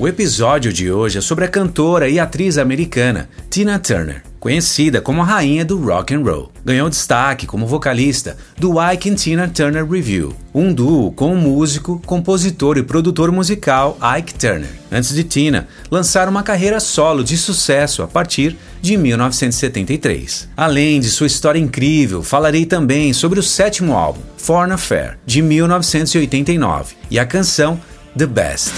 O episódio de hoje é sobre a cantora e atriz americana Tina Turner, conhecida como a rainha do rock and roll. Ganhou destaque como vocalista do Ike and Tina Turner Review, um duo com o músico, compositor e produtor musical Ike Turner. Antes de Tina lançar uma carreira solo de sucesso a partir de 1973. Além de sua história incrível, falarei também sobre o sétimo álbum, Foreign Affair, de 1989, e a canção The Best.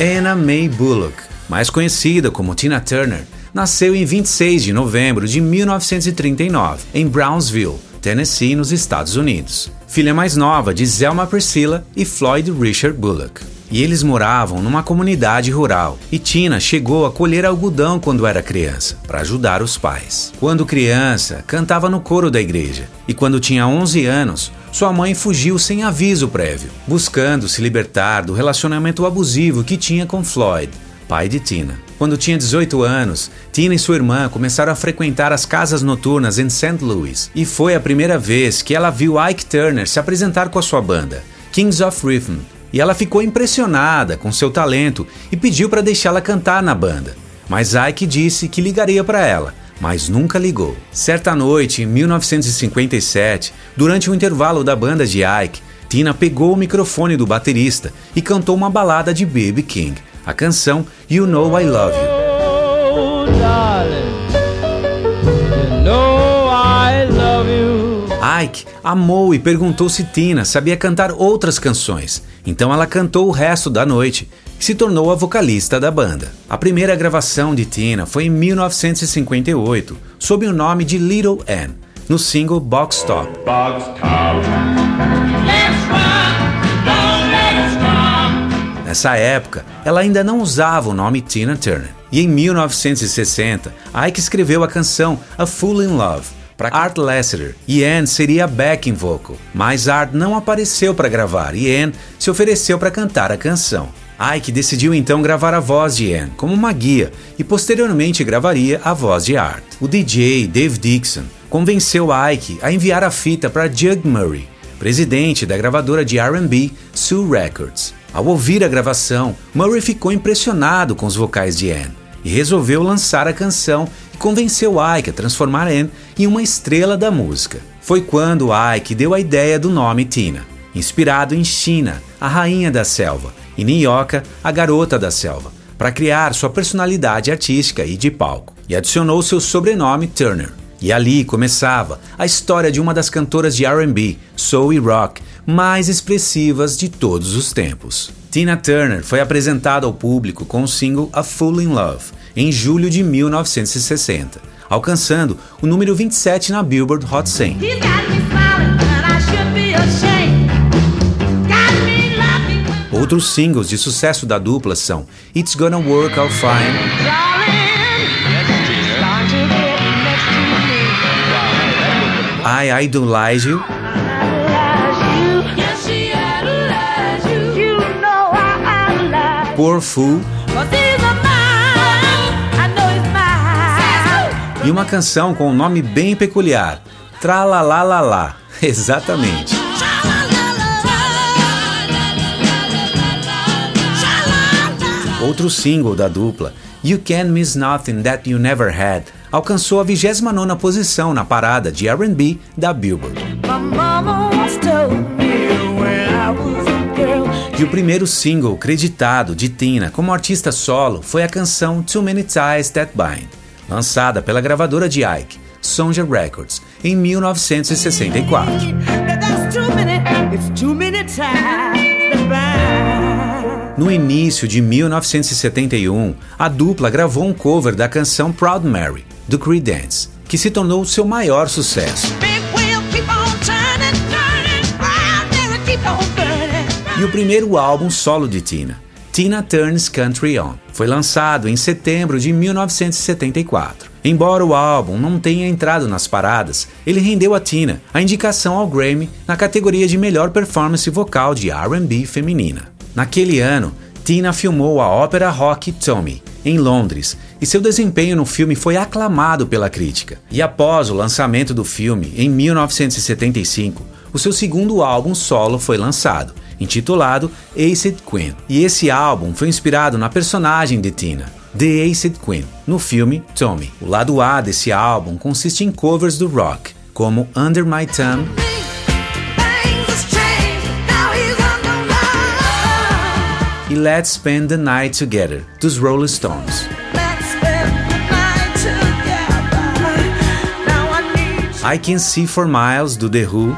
Anna Mae Bullock, mais conhecida como Tina Turner, nasceu em 26 de novembro de 1939, em Brownsville, Tennessee, nos Estados Unidos. Filha mais nova de Zelma Priscilla e Floyd Richard Bullock e eles moravam numa comunidade rural. E Tina chegou a colher algodão quando era criança, para ajudar os pais. Quando criança, cantava no coro da igreja, e quando tinha 11 anos, sua mãe fugiu sem aviso prévio, buscando se libertar do relacionamento abusivo que tinha com Floyd, pai de Tina. Quando tinha 18 anos, Tina e sua irmã começaram a frequentar as casas noturnas em St. Louis, e foi a primeira vez que ela viu Ike Turner se apresentar com a sua banda, Kings of Rhythm, e ela ficou impressionada com seu talento e pediu para deixá-la cantar na banda. Mas Ike disse que ligaria para ela, mas nunca ligou. Certa noite, em 1957, durante o intervalo da banda de Ike, Tina pegou o microfone do baterista e cantou uma balada de B.B. King, a canção You Know I Love You. Ike amou e perguntou se Tina sabia cantar outras canções, então ela cantou o resto da noite se tornou a vocalista da banda. A primeira gravação de Tina foi em 1958, sob o nome de Little Anne, no single Box Top. Nessa época, ela ainda não usava o nome Tina Turner. E em 1960, Ike escreveu a canção A Fool in Love, para Art Lassiter e Anne seria backing vocal, mas Art não apareceu para gravar e Anne se ofereceu para cantar a canção. Ike decidiu então gravar a voz de Anne como uma guia e posteriormente gravaria a voz de Art. O DJ Dave Dixon convenceu Ike a enviar a fita para Jug Murray, presidente da gravadora de R&B Sue Records. Ao ouvir a gravação, Murray ficou impressionado com os vocais de Anne e resolveu lançar a canção e convenceu Ike a transformar Anne em uma estrela da música. Foi quando Ike deu a ideia do nome Tina, inspirado em China, a rainha da selva, e Nyoka, a garota da selva, para criar sua personalidade artística e de palco, e adicionou seu sobrenome Turner. E ali começava a história de uma das cantoras de R&B, soul e rock mais expressivas de todos os tempos. Tina Turner foi apresentada ao público com o single A Fool in Love em julho de 1960, alcançando o número 27 na Billboard Hot 100. Outros singles de sucesso da dupla são It's Gonna Work Out Fine. I Idolize You. Poor Fool. E uma canção com um nome bem peculiar, Tralalalala. Exatamente. Outro single da dupla, You Can't Miss Nothing That You Never Had, alcançou a 29ª posição na parada de R&B da Billboard. E o primeiro single creditado de Tina como artista solo foi a canção Too Many Ties That Bind, lançada pela gravadora de Ike, Sonja Records, em 1964. No início de 1971, a dupla gravou um cover da canção Proud Mary, do Creedence, que se tornou seu maior sucesso. E o primeiro álbum solo de Tina, Tina Turns Country On, foi lançado em setembro de 1974. Embora o álbum não tenha entrado nas paradas, ele rendeu a Tina a indicação ao Grammy na categoria de melhor performance vocal de R&B feminina. Naquele ano, Tina filmou a ópera rock Tommy, em Londres, e seu desempenho no filme foi aclamado pela crítica. E após o lançamento do filme, em 1975, o seu segundo álbum solo foi lançado, intitulado Acid Queen. E esse álbum foi inspirado na personagem de Tina, The Acid Queen, no filme Tommy. O lado A desse álbum consiste em covers do rock, como Under My Thumb Let's Spend the Night Together, dos Rolling Stones. I Can See For Miles, do The Who.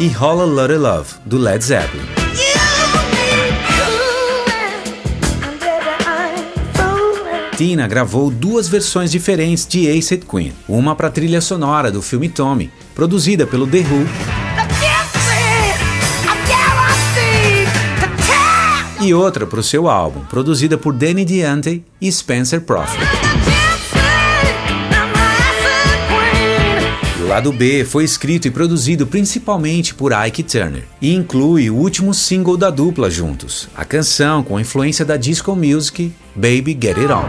E Whole Lotta Love, do Led Zeppelin. Tina gravou duas versões diferentes de Acid Queen, uma para a trilha sonora do filme Tommy, produzida pelo The Who, e outra para o seu álbum, produzida por Danny Diante e Spencer Prophet. O lado B foi escrito e produzido principalmente por Ike Turner e inclui o último single da dupla juntos, a canção com influência da disco music Baby Get It On.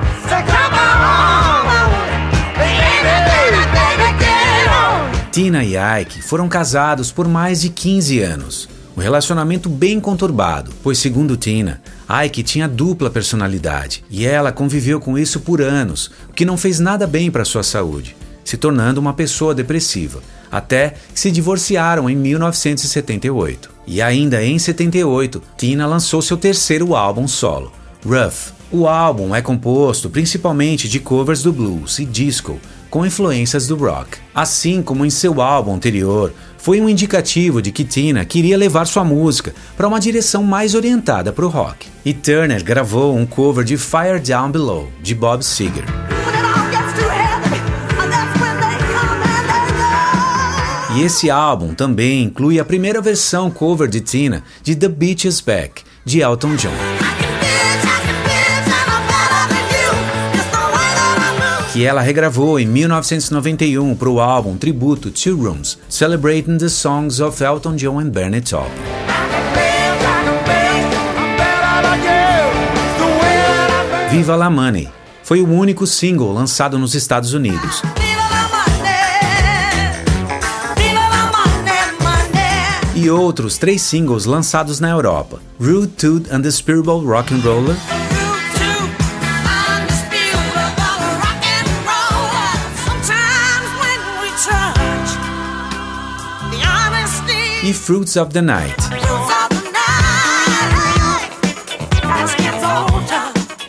Tina e Ike foram casados por mais de 15 anos. Um relacionamento bem conturbado, pois, segundo Tina, Ike tinha dupla personalidade e ela conviveu com isso por anos, o que não fez nada bem para sua saúde, se tornando uma pessoa depressiva, até que se divorciaram em 1978. E ainda em 78, Tina lançou seu terceiro álbum solo, Rough. O álbum é composto principalmente de covers do blues e disco, com influências do rock. Assim como em seu álbum anterior, foi um indicativo de que Tina queria levar sua música para uma direção mais orientada para o rock. E Turner gravou um cover de Fire Down Below, de Bob Seger. E esse álbum também inclui a primeira versão cover de Tina de The Beach Is Back, de Elton John. Que ela regravou em 1991 para o álbum tributo Two Rooms, celebrating the songs of Elton John and Bernie Taupin. Viva la Money foi o único single lançado nos Estados Unidos. E outros três singles lançados na Europa: Rude Tooth and the Spiritual Rock and Roller e Fruits of the Night.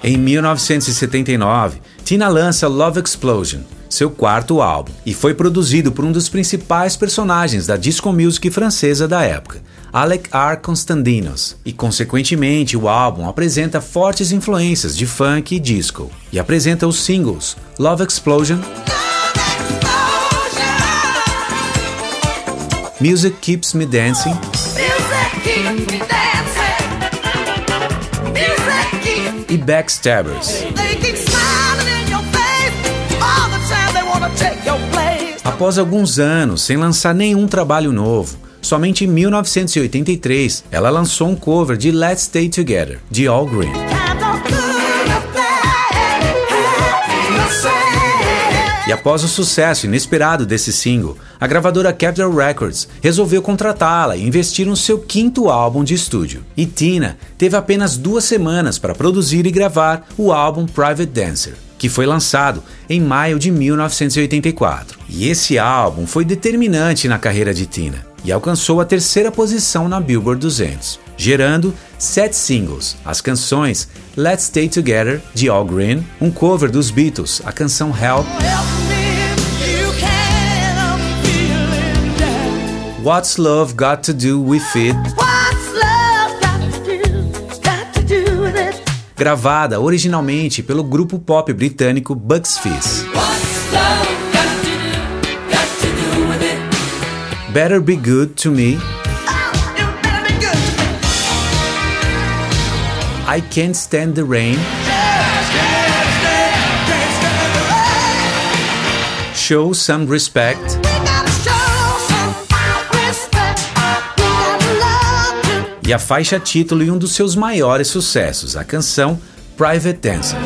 Em 1979, Tina lança Love Explosion, seu quarto álbum, e foi produzido por um dos principais personagens da disco music francesa da época, Alec R. Constantinos, e consequentemente o álbum apresenta fortes influências de funk e disco, e apresenta os singles Love Explosion Music Keeps Me Dancing. E Backstabbers. Após alguns anos sem lançar nenhum trabalho novo, somente em 1983 ela lançou um cover de Let's Stay Together, de All Green. E após o sucesso inesperado desse single, a gravadora Capitol Records resolveu contratá-la e investir no seu quinto álbum de estúdio. E Tina teve apenas duas semanas para produzir e gravar o álbum Private Dancer, que foi lançado em maio de 1984. E esse álbum foi determinante na carreira de Tina e alcançou a terceira posição na Billboard 200, gerando sete singles, as canções Let's Stay Together, de All Green, um cover dos Beatles, a canção Help, What's Love Got to Do With It? Gravada originalmente pelo grupo pop britânico Bucks Fizz. Better Be Good to Me. I Can't Stand the Rain. Show Some Respect. E a faixa título e um dos seus maiores sucessos, a canção Private Dancer.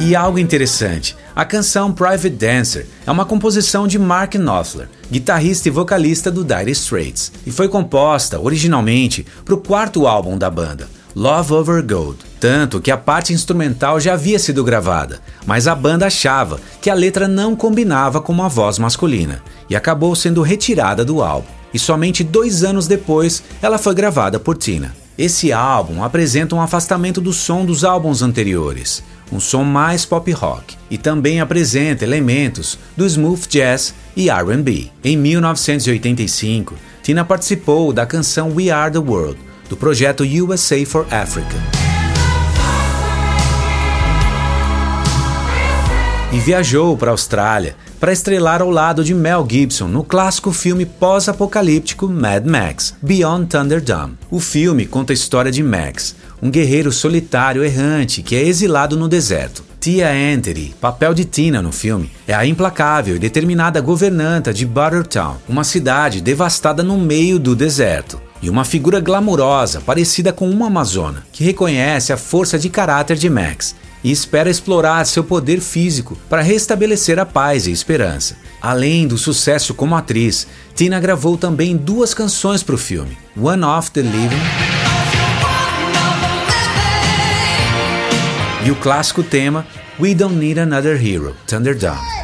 E algo interessante, a canção Private Dancer é uma composição de Mark Knopfler, guitarrista e vocalista do Dire Straits, e foi composta originalmente para o quarto álbum da banda, Love Over Gold. Tanto que a parte instrumental já havia sido gravada, mas a banda achava que a letra não combinava com uma voz masculina e acabou sendo retirada do álbum. E somente dois anos depois ela foi gravada por Tina. Esse álbum apresenta um afastamento do som dos álbuns anteriores, um som mais pop rock, e também apresenta elementos do smooth jazz e R&B. Em 1985, Tina participou da canção We Are the World, do projeto USA for Africa. E viajou para a Austrália para estrelar ao lado de Mel Gibson no clássico filme pós-apocalíptico Mad Max Beyond Thunderdome. O filme conta a história de Max, um guerreiro solitário errante que é exilado no deserto. Tia Anthony, papel de Tina no filme, é a implacável e determinada governanta de Buttertown, uma cidade devastada no meio do deserto e uma figura glamurosa parecida com uma amazona, que reconhece a força de caráter de Max e espera explorar seu poder físico para restabelecer a paz e esperança. Além do sucesso como atriz, Tina gravou também duas canções para o filme: One of the Living e o clássico tema We Don't Need Another Hero, Thunderdome.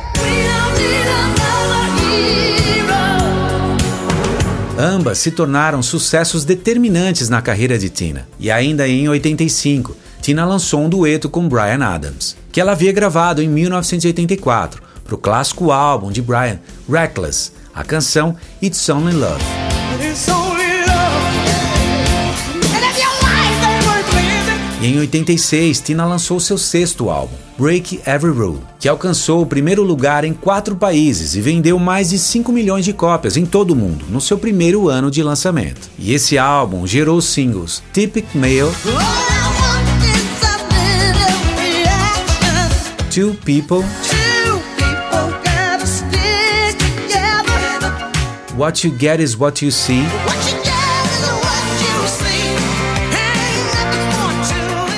Ambas se tornaram sucessos determinantes na carreira de Tina. E ainda em 85, Tina lançou um dueto com Brian Adams, que ela havia gravado em 1984 para o clássico álbum de Brian, Reckless, a canção It's Only Love. E em 86, Tina lançou seu sexto álbum, Break Every Rule, que alcançou o primeiro lugar em quatro países e vendeu mais de 5 milhões de cópias em todo o mundo no seu primeiro ano de lançamento. E esse álbum gerou os singles Typic Male, Two People, What You Get Is What You See.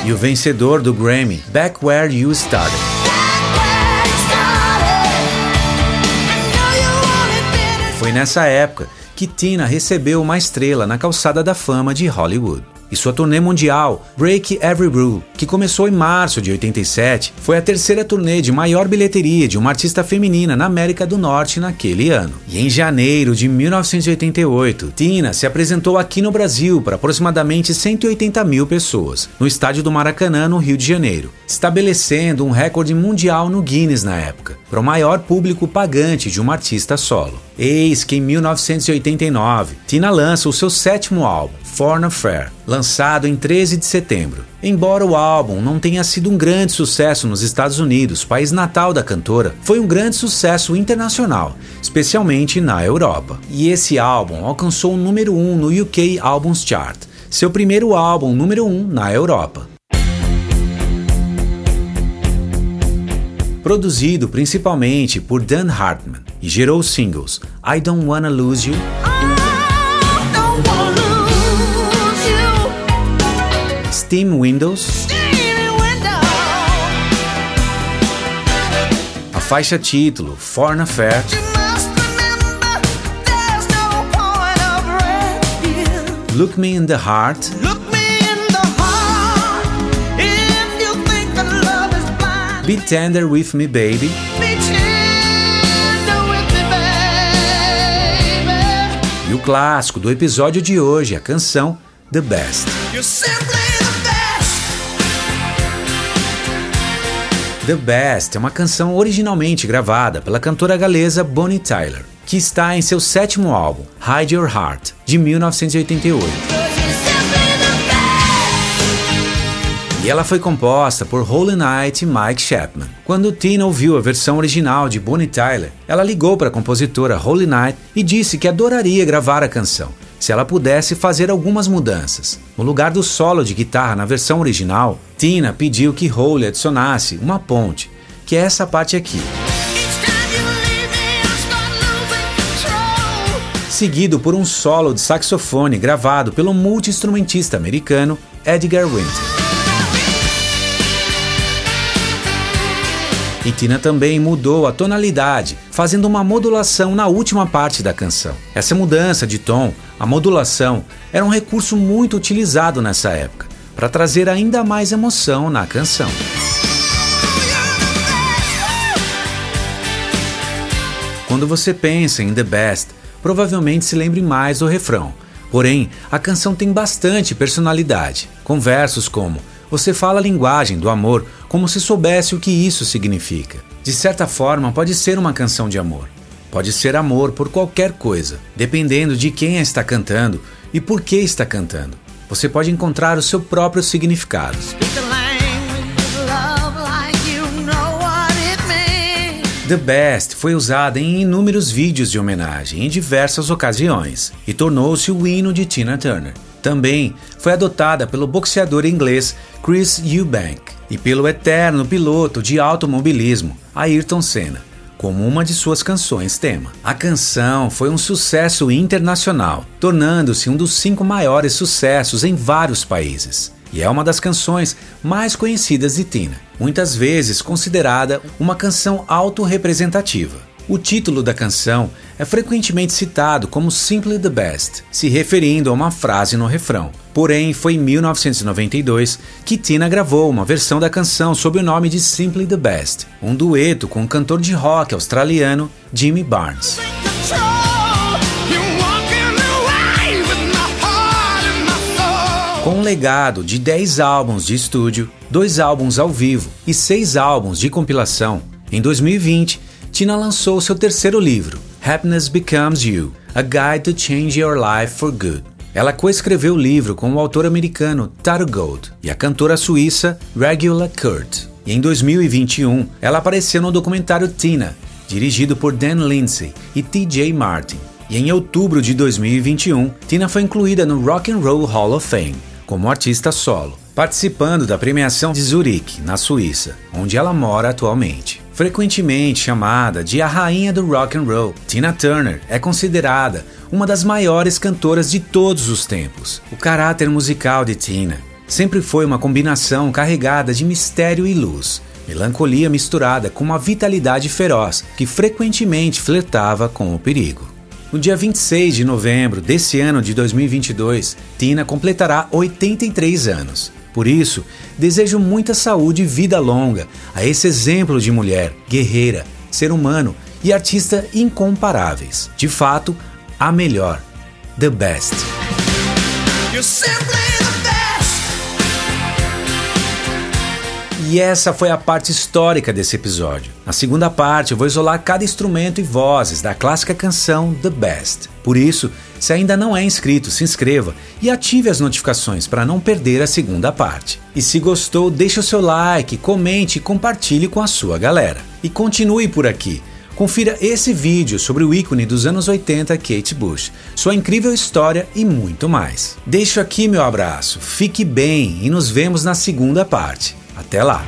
E o vencedor do Grammy, Back Where You Started. Foi nessa época que Tina recebeu uma estrela na calçada da fama de Hollywood e sua turnê mundial Break Every Rule, que começou em março de 87, foi a terceira turnê de maior bilheteria de uma artista feminina na América do Norte naquele ano. E em janeiro de 1988, Tina se apresentou aqui no Brasil para aproximadamente 180 mil pessoas, no estádio do Maracanã, no Rio de Janeiro, estabelecendo um recorde mundial no Guinness na época, para o maior público pagante de uma artista solo. Eis que em 1989, Tina lança o seu sétimo álbum, Foreign Affair, lançado em 13 de setembro. Embora o álbum não tenha sido um grande sucesso nos Estados Unidos, país natal da cantora, foi um grande sucesso internacional, especialmente na Europa. E esse álbum alcançou o número 1 um no UK Albums Chart, seu primeiro álbum número 1 um na Europa. Produzido principalmente por Dan Hartman e gerou os singles I Don't Wanna Lose You. Steam Windows, a faixa título Foreign Affair, Look Me in the Heart, Be Tender With Me Baby, clássico do episódio de hoje, a canção The Best. The Best é uma canção originalmente gravada pela cantora galesa Bonnie Tyler, que está em seu sétimo álbum, Hide Your Heart, de 1988. E ela foi composta por Holy Night e Mike Chapman. Quando Tina ouviu a versão original de Bonnie Tyler, ela ligou para a compositora Holy Night e disse que adoraria gravar a canção, se ela pudesse fazer algumas mudanças. No lugar do solo de guitarra na versão original, Tina pediu que Hole adicionasse uma ponte, que é essa parte aqui. Seguido por um solo de saxofone gravado pelo multi-instrumentista americano Edgar Winter. E Tina também mudou a tonalidade, fazendo uma modulação na última parte da canção. Essa mudança de tom, a modulação, era um recurso muito utilizado nessa época, para trazer ainda mais emoção na canção. Quando você pensa em The Best, provavelmente se lembre mais do refrão. Porém, a canção tem bastante personalidade, com versos como Você fala a linguagem do amor como se soubesse o que isso significa. De certa forma, pode ser uma canção de amor. Pode ser amor por qualquer coisa, dependendo de quem a está cantando e por que está cantando. Você pode encontrar o seu próprio significado. The Best foi usada em inúmeros vídeos de homenagem em diversas ocasiões e tornou-se o hino de Tina Turner. Também foi adotada pelo boxeador inglês Chris Eubank e pelo eterno piloto de automobilismo Ayrton Senna, como uma de suas canções tema. A canção foi um sucesso internacional, tornando-se um dos cinco maiores sucessos em vários países e é uma das canções mais conhecidas de Tina, muitas vezes considerada uma canção autorrepresentativa. O título da canção é frequentemente citado como Simply the Best, se referindo a uma frase no refrão. Porém, foi em 1992 que Tina gravou uma versão da canção sob o nome de Simply the Best, um dueto com o cantor de rock australiano Jimmy Barnes. Com um legado de 10 álbuns de estúdio, 2 álbuns ao vivo e 6 álbuns de compilação, em 2020, Tina lançou seu terceiro livro, Happiness Becomes You A Guide to Change Your Life for Good. Ela coescreveu o livro com o autor americano Taro Gold e a cantora suíça Regula Kurt. E em 2021, ela apareceu no documentário Tina, dirigido por Dan Lindsay e TJ Martin. E em outubro de 2021, Tina foi incluída no Rock and Roll Hall of Fame como artista solo, participando da premiação de Zurique, na Suíça, onde ela mora atualmente. Frequentemente chamada de a rainha do rock and roll, Tina Turner é considerada uma das maiores cantoras de todos os tempos. O caráter musical de Tina sempre foi uma combinação carregada de mistério e luz, melancolia misturada com uma vitalidade feroz que frequentemente flertava com o perigo. No dia 26 de novembro desse ano de 2022, Tina completará 83 anos. Por isso, desejo muita saúde e vida longa a esse exemplo de mulher, guerreira, ser humano e artista incomparáveis. De fato, a melhor. The best. E essa foi a parte histórica desse episódio. Na segunda parte, eu vou isolar cada instrumento e vozes da clássica canção The Best. Por isso, se ainda não é inscrito, se inscreva e ative as notificações para não perder a segunda parte. E se gostou, deixe o seu like, comente e compartilhe com a sua galera. E continue por aqui. Confira esse vídeo sobre o ícone dos anos 80 Kate Bush, sua incrível história e muito mais. Deixo aqui meu abraço, fique bem e nos vemos na segunda parte. Até lá!